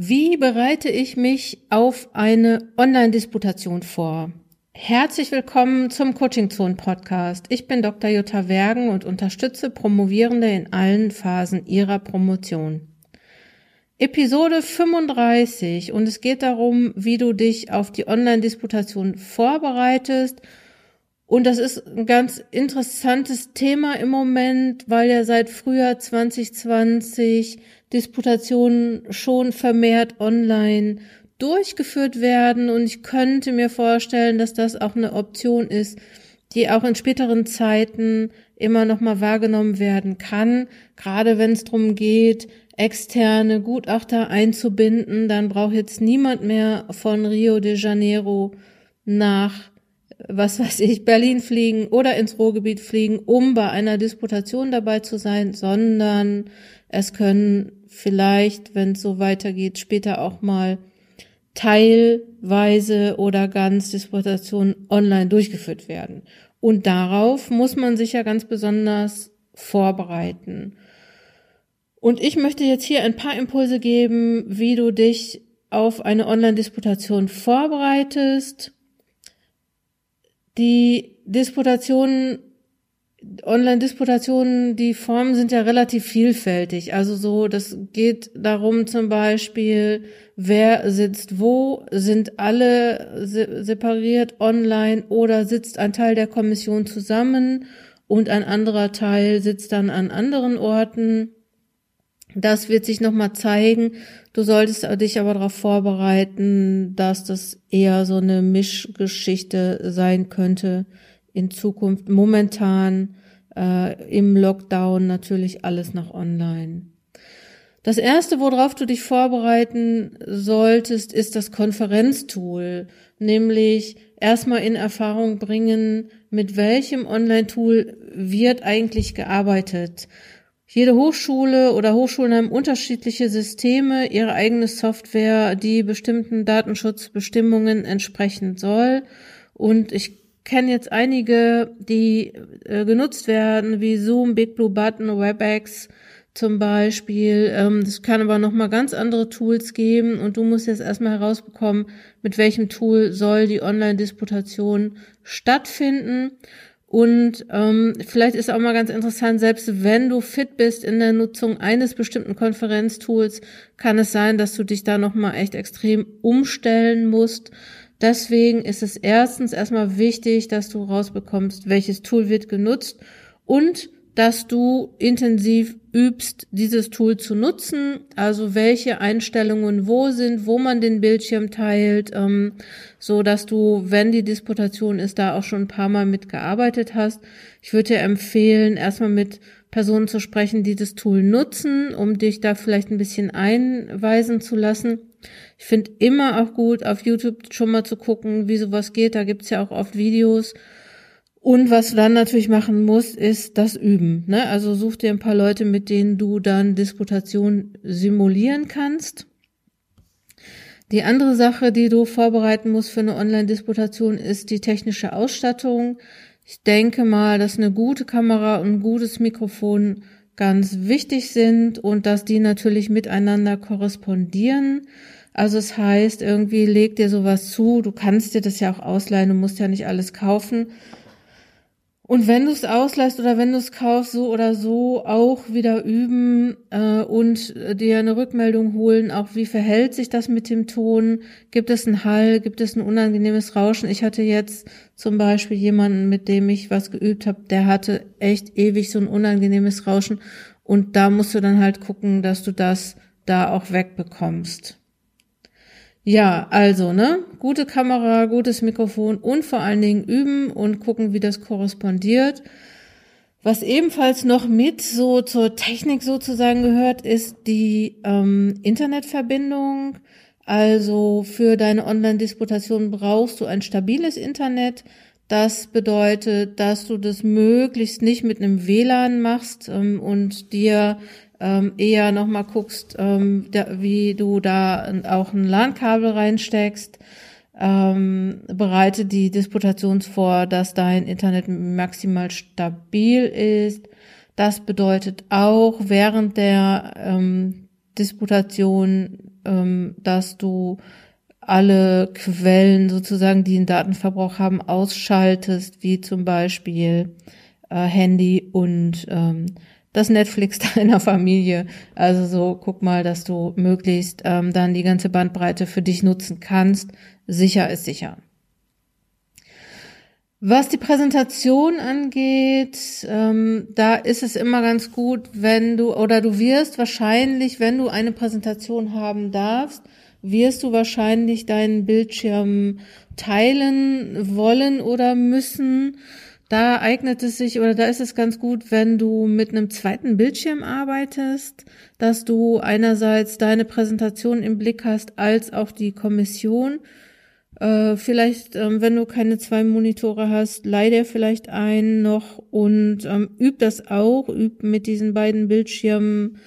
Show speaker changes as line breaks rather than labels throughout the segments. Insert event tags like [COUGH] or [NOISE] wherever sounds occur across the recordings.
Wie bereite ich mich auf eine Online-Disputation vor? Herzlich willkommen zum Coaching Zone Podcast. Ich bin Dr. Jutta Wergen und unterstütze Promovierende in allen Phasen ihrer Promotion. Episode 35 und es geht darum, wie du dich auf die Online-Disputation vorbereitest. Und das ist ein ganz interessantes Thema im Moment, weil ja seit Frühjahr 2020 Disputationen schon vermehrt online durchgeführt werden. Und ich könnte mir vorstellen, dass das auch eine Option ist, die auch in späteren Zeiten immer noch mal wahrgenommen werden kann, gerade wenn es darum geht, externe Gutachter einzubinden, dann braucht jetzt niemand mehr von Rio de Janeiro nach was weiß ich, Berlin fliegen oder ins Ruhrgebiet fliegen, um bei einer Disputation dabei zu sein, sondern es können vielleicht, wenn es so weitergeht, später auch mal teilweise oder ganz Disputationen online durchgeführt werden. Und darauf muss man sich ja ganz besonders vorbereiten. Und ich möchte jetzt hier ein paar Impulse geben, wie du dich auf eine Online-Disputation vorbereitest. Die Disputationen Online-Disputationen, die Formen sind ja relativ vielfältig. Also so, das geht darum zum Beispiel, wer sitzt wo, sind alle separiert online oder sitzt ein Teil der Kommission zusammen und ein anderer Teil sitzt dann an anderen Orten. Das wird sich nochmal zeigen. Du solltest dich aber darauf vorbereiten, dass das eher so eine Mischgeschichte sein könnte in Zukunft. Momentan äh, im Lockdown natürlich alles noch online. Das erste, worauf du dich vorbereiten solltest, ist das Konferenztool, nämlich erstmal in Erfahrung bringen, mit welchem Online-Tool wird eigentlich gearbeitet. Jede Hochschule oder Hochschulen haben unterschiedliche Systeme, ihre eigene Software, die bestimmten Datenschutzbestimmungen entsprechen soll. Und ich kenne jetzt einige, die äh, genutzt werden, wie Zoom, Big Blue Button, WebEx zum Beispiel. Ähm, das kann aber nochmal ganz andere Tools geben und du musst jetzt erstmal herausbekommen, mit welchem Tool soll die Online-Disputation stattfinden. Und ähm, vielleicht ist auch mal ganz interessant, selbst wenn du fit bist in der Nutzung eines bestimmten Konferenztools, kann es sein, dass du dich da nochmal echt extrem umstellen musst. Deswegen ist es erstens erstmal wichtig, dass du rausbekommst, welches Tool wird genutzt und dass du intensiv übst, dieses Tool zu nutzen, also welche Einstellungen wo sind, wo man den Bildschirm teilt, ähm, so dass du, wenn die Disputation ist, da auch schon ein paar Mal mitgearbeitet hast. Ich würde dir empfehlen, erstmal mit Personen zu sprechen, die das Tool nutzen, um dich da vielleicht ein bisschen einweisen zu lassen. Ich finde immer auch gut, auf YouTube schon mal zu gucken, wie sowas geht. Da gibt's ja auch oft Videos. Und was du dann natürlich machen musst, ist das Üben. Ne? Also such dir ein paar Leute, mit denen du dann Disputation simulieren kannst. Die andere Sache, die du vorbereiten musst für eine Online-Disputation, ist die technische Ausstattung. Ich denke mal, dass eine gute Kamera und ein gutes Mikrofon ganz wichtig sind und dass die natürlich miteinander korrespondieren. Also es heißt, irgendwie leg dir sowas zu, du kannst dir das ja auch ausleihen, du musst ja nicht alles kaufen. Und wenn du es ausleihst oder wenn du es kaufst, so oder so auch wieder üben äh, und dir eine Rückmeldung holen, auch wie verhält sich das mit dem Ton? Gibt es einen Hall? Gibt es ein unangenehmes Rauschen? Ich hatte jetzt zum Beispiel jemanden, mit dem ich was geübt habe, der hatte echt ewig so ein unangenehmes Rauschen und da musst du dann halt gucken, dass du das da auch wegbekommst. Ja, also, ne? Gute Kamera, gutes Mikrofon und vor allen Dingen üben und gucken, wie das korrespondiert. Was ebenfalls noch mit so zur Technik sozusagen gehört, ist die ähm, Internetverbindung. Also für deine Online-Disputation brauchst du ein stabiles Internet. Das bedeutet, dass du das möglichst nicht mit einem WLAN machst ähm, und dir ähm, eher nochmal guckst, ähm, da, wie du da auch ein LAN-Kabel reinsteckst. Ähm, bereite die Disputations vor, dass dein Internet maximal stabil ist. Das bedeutet auch während der ähm, Disputation, ähm, dass du alle Quellen sozusagen, die einen Datenverbrauch haben, ausschaltest, wie zum Beispiel äh, Handy und ähm, das Netflix [LAUGHS] deiner Familie. Also so, guck mal, dass du möglichst ähm, dann die ganze Bandbreite für dich nutzen kannst. Sicher ist sicher. Was die Präsentation angeht, ähm, da ist es immer ganz gut, wenn du, oder du wirst wahrscheinlich, wenn du eine Präsentation haben darfst, wirst du wahrscheinlich deinen Bildschirm teilen wollen oder müssen. Da eignet es sich oder da ist es ganz gut, wenn du mit einem zweiten Bildschirm arbeitest, dass du einerseits deine Präsentation im Blick hast als auch die Kommission. Äh, vielleicht, ähm, wenn du keine zwei Monitore hast, leih dir vielleicht einen noch und ähm, üb das auch, üb mit diesen beiden Bildschirmen,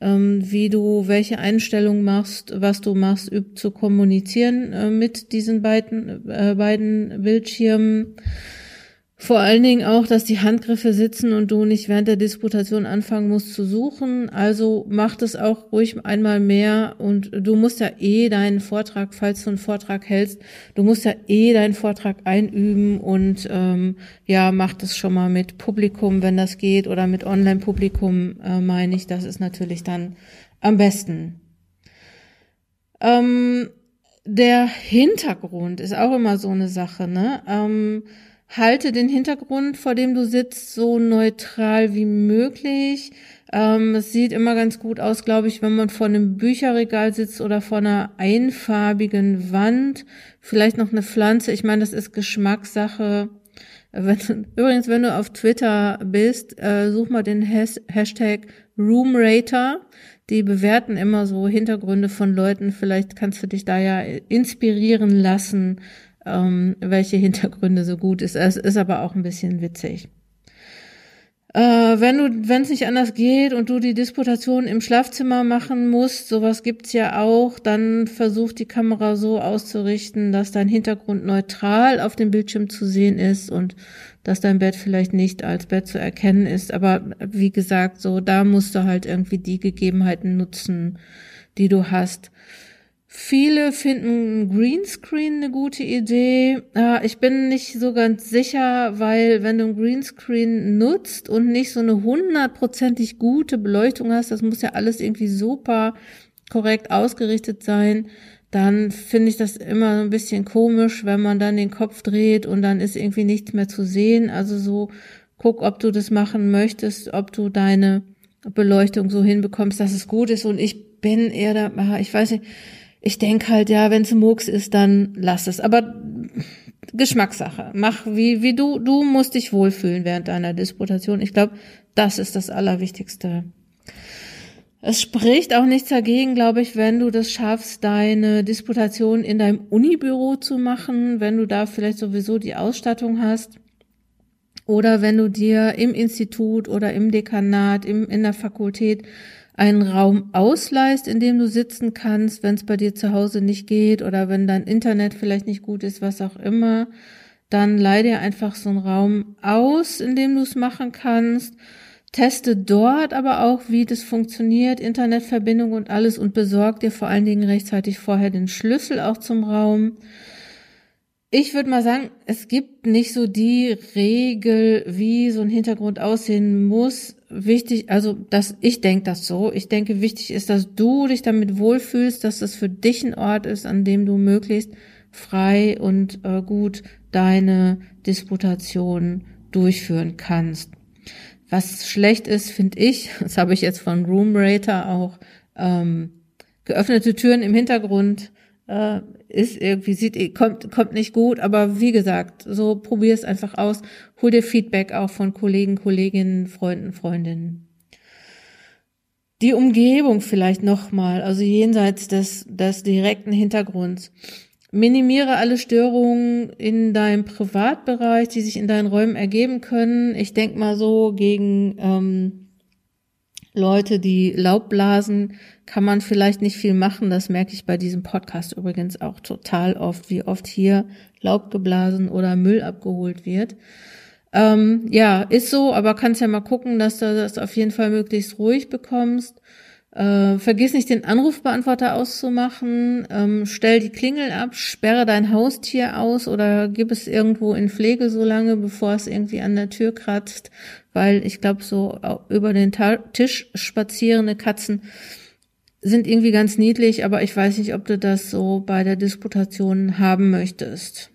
ähm, wie du welche Einstellungen machst, was du machst, üb zu kommunizieren äh, mit diesen beiden, äh, beiden Bildschirmen. Vor allen Dingen auch, dass die Handgriffe sitzen und du nicht während der Disputation anfangen musst zu suchen. Also mach das auch ruhig einmal mehr und du musst ja eh deinen Vortrag, falls du einen Vortrag hältst, du musst ja eh deinen Vortrag einüben und ähm, ja, mach das schon mal mit Publikum, wenn das geht, oder mit Online-Publikum, äh, meine ich. Das ist natürlich dann am besten. Ähm, der Hintergrund ist auch immer so eine Sache, ne? Ähm, halte den Hintergrund, vor dem du sitzt, so neutral wie möglich. Ähm, es sieht immer ganz gut aus, glaube ich, wenn man vor einem Bücherregal sitzt oder vor einer einfarbigen Wand. Vielleicht noch eine Pflanze. Ich meine, das ist Geschmackssache. Wenn, [LAUGHS] übrigens, wenn du auf Twitter bist, äh, such mal den Has Hashtag Roomrater. Die bewerten immer so Hintergründe von Leuten. Vielleicht kannst du dich da ja inspirieren lassen, ähm, welche Hintergründe so gut ist. Es ist aber auch ein bisschen witzig. Äh, wenn du, wenn es nicht anders geht und du die Disputation im Schlafzimmer machen musst, sowas gibt's ja auch, dann versuch die Kamera so auszurichten, dass dein Hintergrund neutral auf dem Bildschirm zu sehen ist und dass dein Bett vielleicht nicht als Bett zu erkennen ist. Aber wie gesagt, so da musst du halt irgendwie die Gegebenheiten nutzen, die du hast. Viele finden Greenscreen eine gute Idee. Ich bin nicht so ganz sicher, weil wenn du ein Greenscreen nutzt und nicht so eine hundertprozentig gute Beleuchtung hast, das muss ja alles irgendwie super korrekt ausgerichtet sein, dann finde ich das immer so ein bisschen komisch, wenn man dann den Kopf dreht und dann ist irgendwie nichts mehr zu sehen. Also so guck, ob du das machen möchtest, ob du deine Beleuchtung so hinbekommst, dass es gut ist. Und ich bin eher da, ich weiß nicht, ich denk halt, ja, wenn es Murks ist, dann lass es. Aber Geschmackssache. Mach wie, wie du, du musst dich wohlfühlen während deiner Disputation. Ich glaube, das ist das Allerwichtigste. Es spricht auch nichts dagegen, glaube ich, wenn du das schaffst, deine Disputation in deinem Unibüro zu machen, wenn du da vielleicht sowieso die Ausstattung hast. Oder wenn du dir im Institut oder im Dekanat, im, in der Fakultät einen Raum ausleihst, in dem du sitzen kannst, wenn es bei dir zu Hause nicht geht oder wenn dein Internet vielleicht nicht gut ist, was auch immer, dann leih dir einfach so einen Raum aus, in dem du es machen kannst. Teste dort aber auch, wie das funktioniert, Internetverbindung und alles und besorg dir vor allen Dingen rechtzeitig vorher den Schlüssel auch zum Raum. Ich würde mal sagen, es gibt nicht so die Regel, wie so ein Hintergrund aussehen muss. Wichtig, also dass ich denke das so. Ich denke, wichtig ist, dass du dich damit wohlfühlst, dass das für dich ein Ort ist, an dem du möglichst frei und äh, gut deine Disputation durchführen kannst. Was schlecht ist, finde ich, [LAUGHS] das habe ich jetzt von Roomrater auch, ähm, geöffnete Türen im Hintergrund äh, ist irgendwie sieht kommt kommt nicht gut, aber wie gesagt, so probier es einfach aus, hol dir Feedback auch von Kollegen, Kolleginnen, Freunden, Freundinnen. Die Umgebung vielleicht nochmal, also jenseits des des direkten Hintergrunds. Minimiere alle Störungen in deinem Privatbereich, die sich in deinen Räumen ergeben können. Ich denk mal so gegen ähm, Leute, die Laubblasen, kann man vielleicht nicht viel machen. Das merke ich bei diesem Podcast übrigens auch total oft, wie oft hier Laub geblasen oder Müll abgeholt wird. Ähm, ja, ist so, aber kannst ja mal gucken, dass du das auf jeden Fall möglichst ruhig bekommst. Äh, vergiss nicht, den Anrufbeantworter auszumachen. Ähm, stell die Klingel ab, sperre dein Haustier aus oder gib es irgendwo in Pflege so lange, bevor es irgendwie an der Tür kratzt. Weil ich glaube, so über den Tisch spazierende Katzen sind irgendwie ganz niedlich, aber ich weiß nicht, ob du das so bei der Disputation haben möchtest.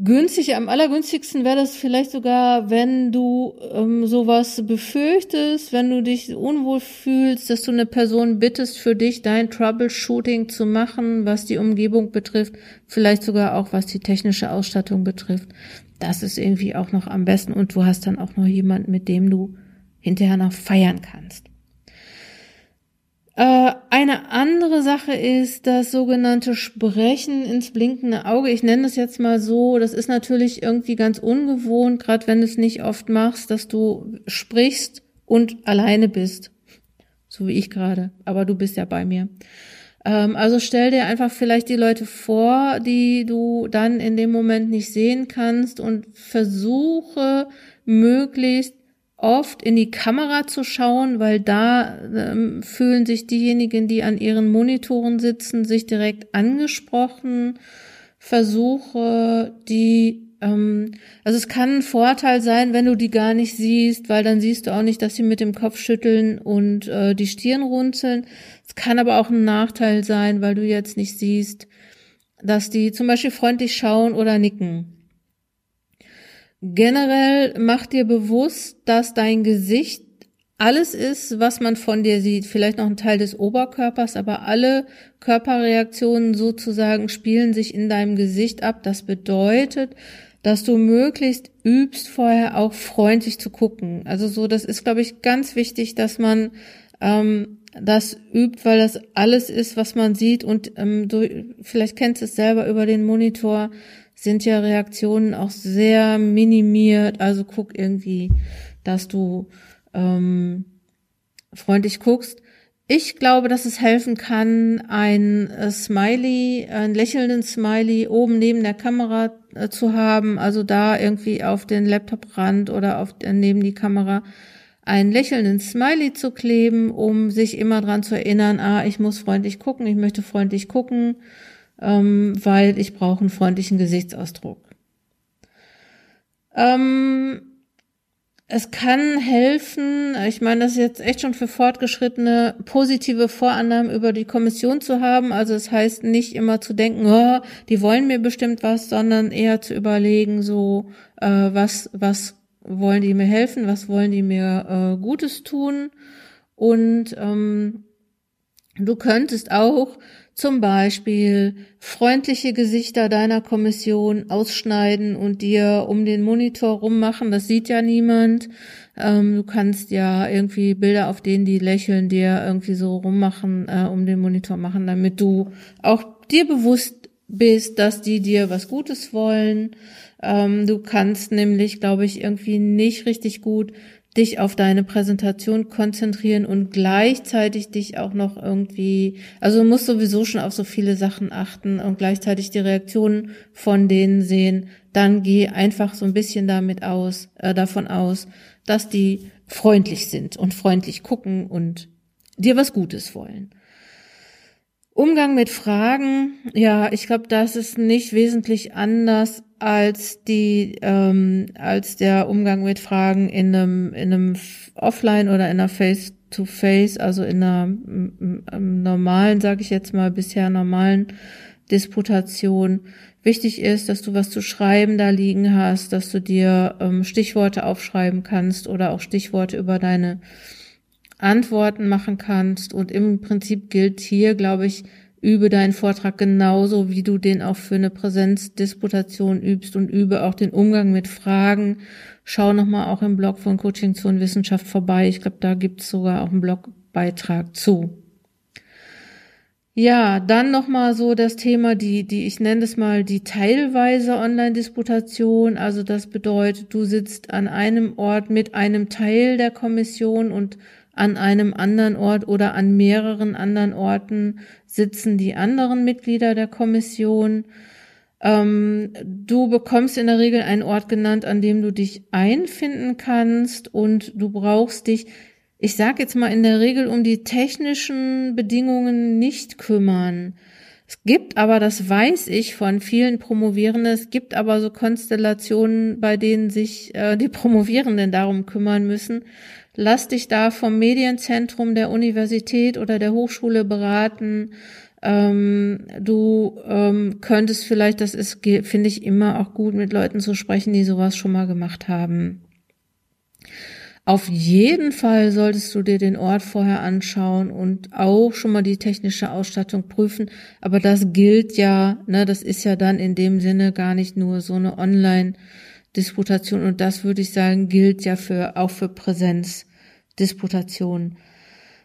Günstig, am allergünstigsten wäre das vielleicht sogar, wenn du ähm, sowas befürchtest, wenn du dich unwohl fühlst, dass du eine Person bittest, für dich dein Troubleshooting zu machen, was die Umgebung betrifft, vielleicht sogar auch was die technische Ausstattung betrifft. Das ist irgendwie auch noch am besten und du hast dann auch noch jemanden, mit dem du hinterher noch feiern kannst. Äh, eine andere Sache ist das sogenannte Sprechen ins blinkende Auge. Ich nenne das jetzt mal so. Das ist natürlich irgendwie ganz ungewohnt, gerade wenn du es nicht oft machst, dass du sprichst und alleine bist. So wie ich gerade. Aber du bist ja bei mir. Ähm, also stell dir einfach vielleicht die Leute vor, die du dann in dem Moment nicht sehen kannst und versuche möglichst oft in die Kamera zu schauen, weil da ähm, fühlen sich diejenigen, die an ihren Monitoren sitzen, sich direkt angesprochen. Versuche die, ähm, also es kann ein Vorteil sein, wenn du die gar nicht siehst, weil dann siehst du auch nicht, dass sie mit dem Kopf schütteln und äh, die Stirn runzeln. Es kann aber auch ein Nachteil sein, weil du jetzt nicht siehst, dass die zum Beispiel freundlich schauen oder nicken. Generell mach dir bewusst, dass dein Gesicht alles ist, was man von dir sieht. Vielleicht noch ein Teil des Oberkörpers, aber alle Körperreaktionen sozusagen spielen sich in deinem Gesicht ab. Das bedeutet, dass du möglichst übst, vorher auch freundlich zu gucken. Also so, das ist, glaube ich, ganz wichtig, dass man ähm, das übt, weil das alles ist, was man sieht und ähm, du vielleicht kennst es selber über den Monitor sind ja Reaktionen auch sehr minimiert. Also guck irgendwie, dass du ähm, freundlich guckst. Ich glaube, dass es helfen kann, ein äh, Smiley, einen lächelnden Smiley oben neben der Kamera äh, zu haben, also da irgendwie auf den Laptoprand oder auf äh, neben die Kamera einen lächelnden Smiley zu kleben, um sich immer dran zu erinnern, ah, ich muss freundlich gucken, ich möchte freundlich gucken ähm, weil ich brauche einen freundlichen Gesichtsausdruck. Ähm, es kann helfen, ich meine, das ist jetzt echt schon für Fortgeschrittene, positive Vorannahmen über die Kommission zu haben. Also es das heißt nicht immer zu denken, oh, die wollen mir bestimmt was, sondern eher zu überlegen, so, äh, was, was wollen die mir helfen, was wollen die mir äh, Gutes tun. Und ähm, du könntest auch zum Beispiel freundliche Gesichter deiner Kommission ausschneiden und dir um den Monitor rummachen. Das sieht ja niemand. Ähm, du kannst ja irgendwie Bilder, auf denen die lächeln, dir irgendwie so rummachen, äh, um den Monitor machen, damit du auch dir bewusst bist, dass die dir was Gutes wollen. Ähm, du kannst nämlich, glaube ich, irgendwie nicht richtig gut dich auf deine Präsentation konzentrieren und gleichzeitig dich auch noch irgendwie, also du musst sowieso schon auf so viele Sachen achten und gleichzeitig die Reaktionen von denen sehen, dann geh einfach so ein bisschen damit aus, äh, davon aus, dass die freundlich sind und freundlich gucken und dir was Gutes wollen. Umgang mit Fragen, ja, ich glaube, das ist nicht wesentlich anders als die ähm, als der Umgang mit Fragen in einem in einem Offline oder in einer Face to Face, also in einer normalen, sage ich jetzt mal bisher normalen Disputation. Wichtig ist, dass du was zu schreiben da liegen hast, dass du dir ähm, Stichworte aufschreiben kannst oder auch Stichworte über deine Antworten machen kannst. Und im Prinzip gilt hier, glaube ich, übe deinen Vortrag genauso, wie du den auch für eine Präsenzdisputation übst und übe auch den Umgang mit Fragen. Schau nochmal auch im Blog von Coaching zur Wissenschaft vorbei. Ich glaube, da gibt's sogar auch einen Blogbeitrag zu. Ja, dann nochmal so das Thema, die, die, ich nenne es mal die teilweise Online-Disputation. Also das bedeutet, du sitzt an einem Ort mit einem Teil der Kommission und an einem anderen Ort oder an mehreren anderen Orten sitzen die anderen Mitglieder der Kommission. Ähm, du bekommst in der Regel einen Ort genannt, an dem du dich einfinden kannst und du brauchst dich ich sage jetzt mal in der Regel um die technischen Bedingungen nicht kümmern. Es gibt aber, das weiß ich von vielen Promovierenden, es gibt aber so Konstellationen, bei denen sich äh, die Promovierenden darum kümmern müssen. Lass dich da vom Medienzentrum der Universität oder der Hochschule beraten. Ähm, du ähm, könntest vielleicht, das ist, finde ich immer auch gut, mit Leuten zu sprechen, die sowas schon mal gemacht haben. Auf jeden Fall solltest du dir den Ort vorher anschauen und auch schon mal die technische Ausstattung prüfen. Aber das gilt ja, ne, das ist ja dann in dem Sinne gar nicht nur so eine Online-Disputation und das würde ich sagen, gilt ja für, auch für Präsenzdisputation.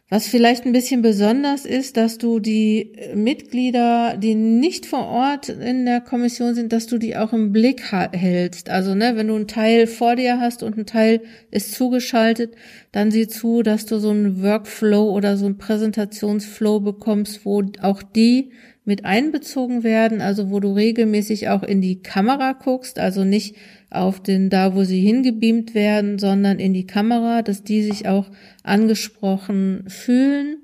Was vielleicht ein bisschen besonders ist, dass du die Mitglieder, die nicht vor Ort in der Kommission sind, dass du die auch im Blick hältst. Also, ne, wenn du einen Teil vor dir hast und ein Teil ist zugeschaltet, dann sieh zu, dass du so einen Workflow oder so einen Präsentationsflow bekommst, wo auch die mit einbezogen werden, also wo du regelmäßig auch in die Kamera guckst, also nicht auf den da, wo sie hingebeamt werden, sondern in die Kamera, dass die sich auch angesprochen fühlen.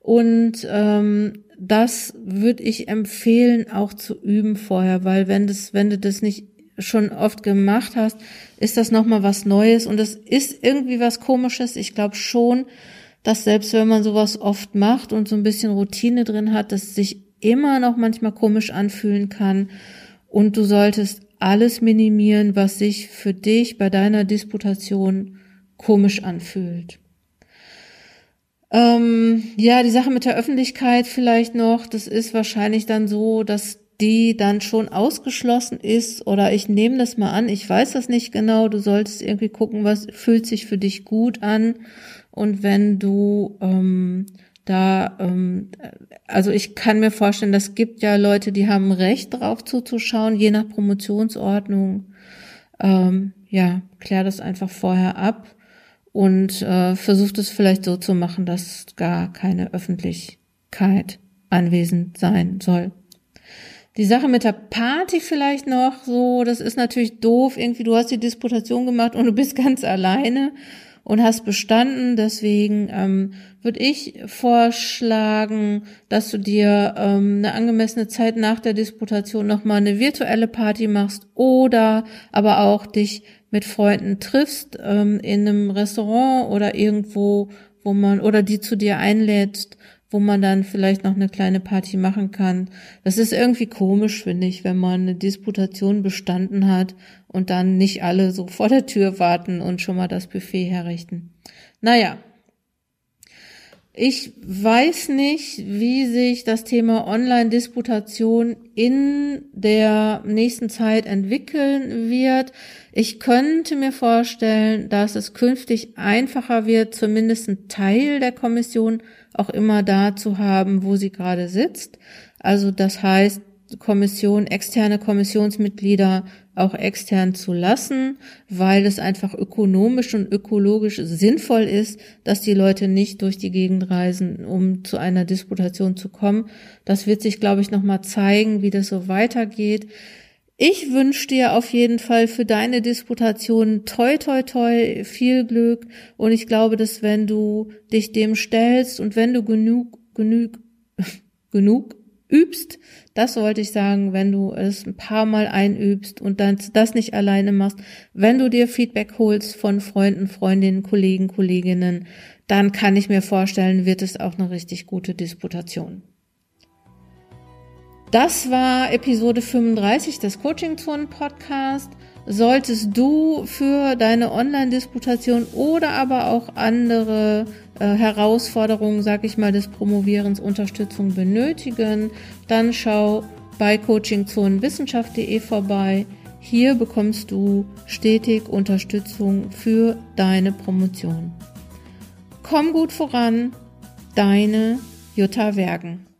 Und ähm, das würde ich empfehlen, auch zu üben vorher, weil wenn das, wenn du das nicht schon oft gemacht hast, ist das nochmal was Neues und es ist irgendwie was Komisches. Ich glaube schon, dass selbst wenn man sowas oft macht und so ein bisschen Routine drin hat, dass sich immer noch manchmal komisch anfühlen kann und du solltest alles minimieren, was sich für dich bei deiner Disputation komisch anfühlt. Ähm, ja, die Sache mit der Öffentlichkeit vielleicht noch, das ist wahrscheinlich dann so, dass die dann schon ausgeschlossen ist oder ich nehme das mal an, ich weiß das nicht genau, du solltest irgendwie gucken, was fühlt sich für dich gut an. Und wenn du ähm, da, ähm, also ich kann mir vorstellen, das gibt ja Leute, die haben Recht drauf zuzuschauen, je nach Promotionsordnung. Ähm, ja, klär das einfach vorher ab und äh, versucht es vielleicht so zu machen, dass gar keine Öffentlichkeit anwesend sein soll. Die Sache mit der Party vielleicht noch so, das ist natürlich doof. Irgendwie, du hast die Disputation gemacht und du bist [LAUGHS] ganz alleine und hast bestanden. Deswegen ähm, würde ich vorschlagen, dass du dir ähm, eine angemessene Zeit nach der Disputation nochmal eine virtuelle Party machst oder aber auch dich mit Freunden triffst ähm, in einem Restaurant oder irgendwo, wo man oder die zu dir einlädst wo man dann vielleicht noch eine kleine Party machen kann. Das ist irgendwie komisch, finde ich, wenn man eine Disputation bestanden hat und dann nicht alle so vor der Tür warten und schon mal das Buffet herrichten. Naja. Ich weiß nicht, wie sich das Thema Online-Disputation in der nächsten Zeit entwickeln wird. Ich könnte mir vorstellen, dass es künftig einfacher wird, zumindest einen Teil der Kommission auch immer da zu haben, wo sie gerade sitzt. Also das heißt, Kommission, externe Kommissionsmitglieder auch extern zu lassen, weil es einfach ökonomisch und ökologisch sinnvoll ist, dass die Leute nicht durch die Gegend reisen, um zu einer Disputation zu kommen. Das wird sich, glaube ich, nochmal zeigen, wie das so weitergeht. Ich wünsche dir auf jeden Fall für deine Disputation toi toi toi viel Glück und ich glaube, dass wenn du dich dem stellst und wenn du genug genug [LAUGHS] genug übst, das wollte ich sagen, wenn du es ein paar Mal einübst und dann das nicht alleine machst, wenn du dir Feedback holst von Freunden, Freundinnen, Kollegen, Kolleginnen, dann kann ich mir vorstellen, wird es auch eine richtig gute Disputation. Das war Episode 35 des Coaching Zone Podcast. Solltest du für deine Online-Disputation oder aber auch andere äh, Herausforderungen, sag ich mal, des Promovierens Unterstützung benötigen, dann schau bei coachingzonenwissenschaft.de vorbei. Hier bekommst du stetig Unterstützung für deine Promotion. Komm gut voran, deine Jutta Wergen.